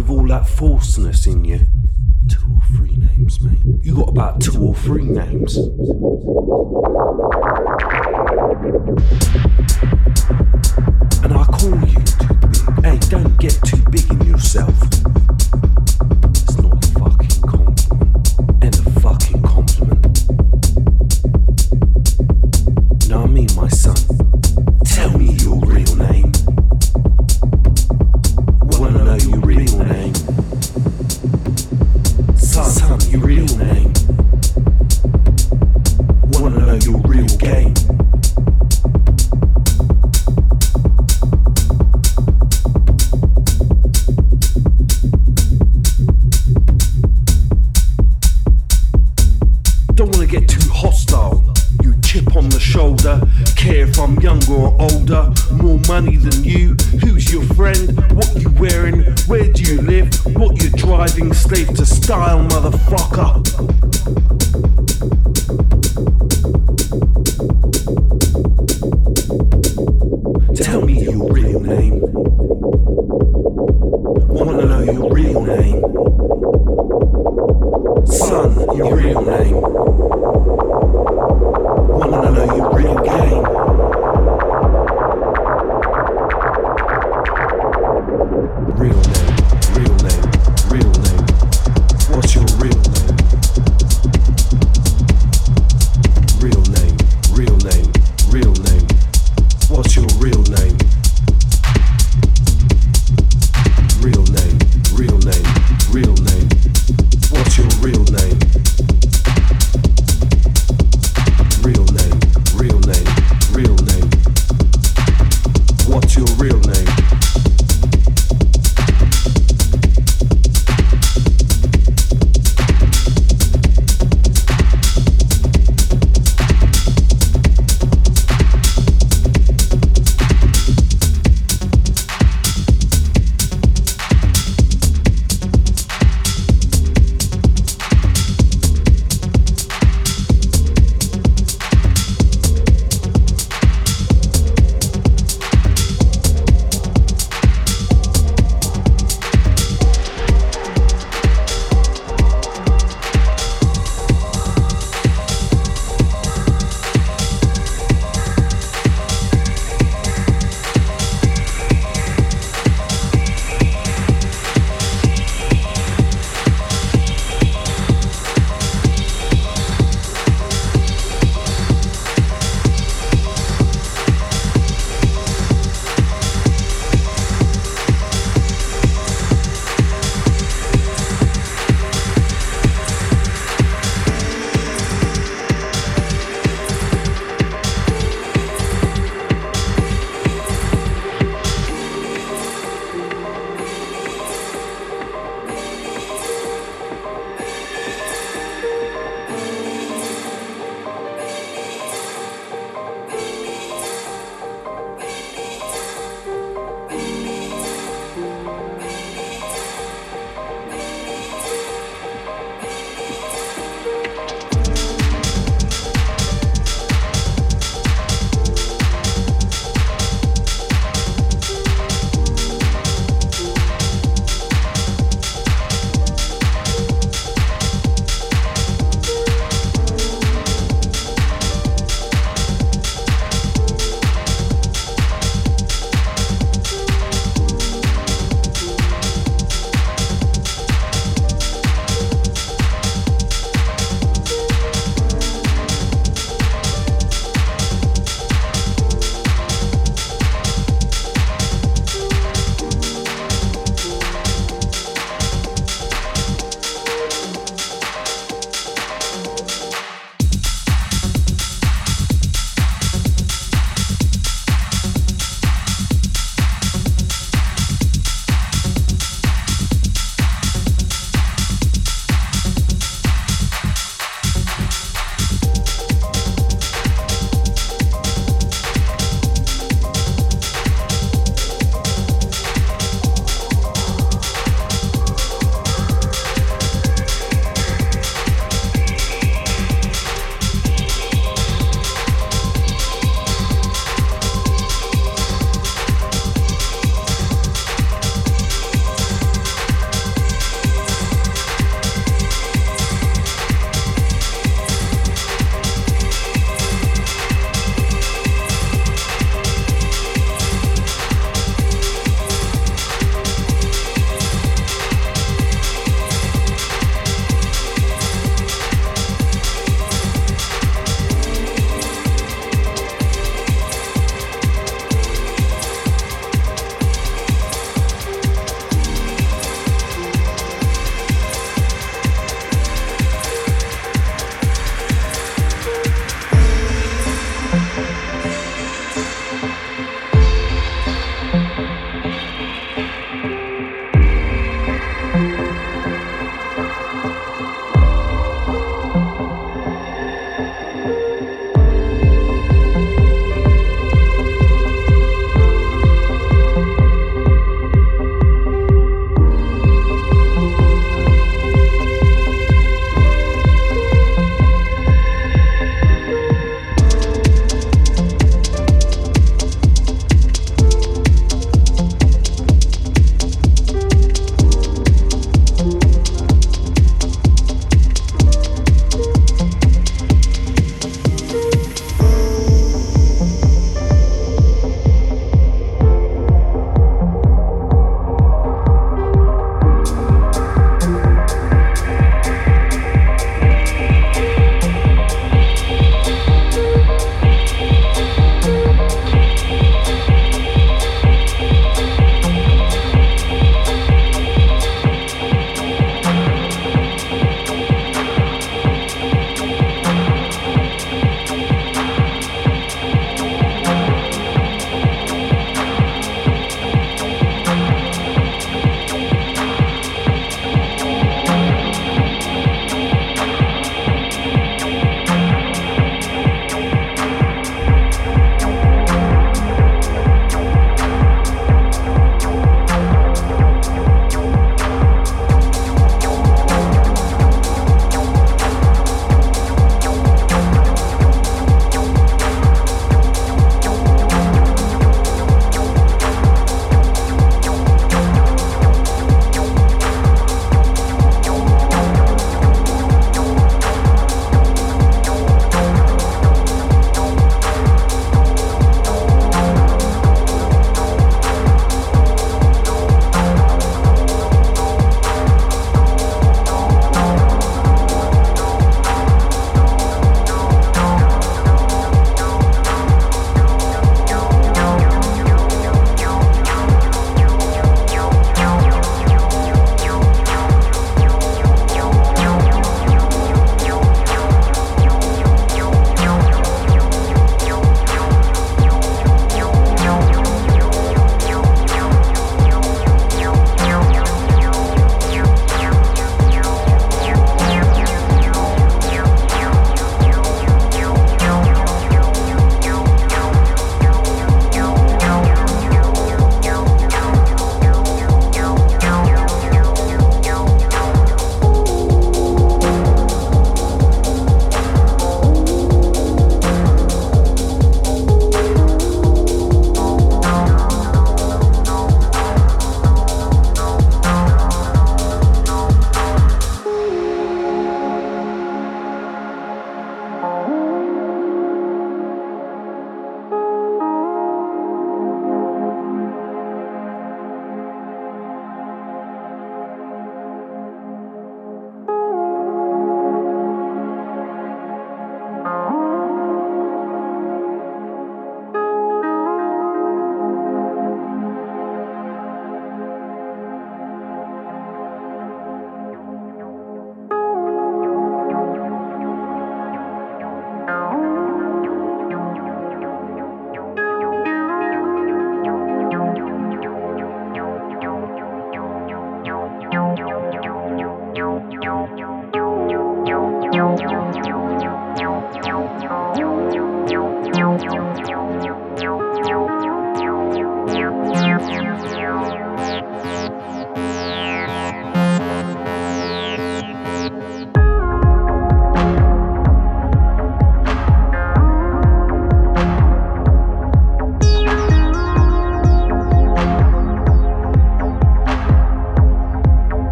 with all that falseness in you. Two or three names, mate. You got about two or three names. And I call you too big. Hey, don't get too big in yourself.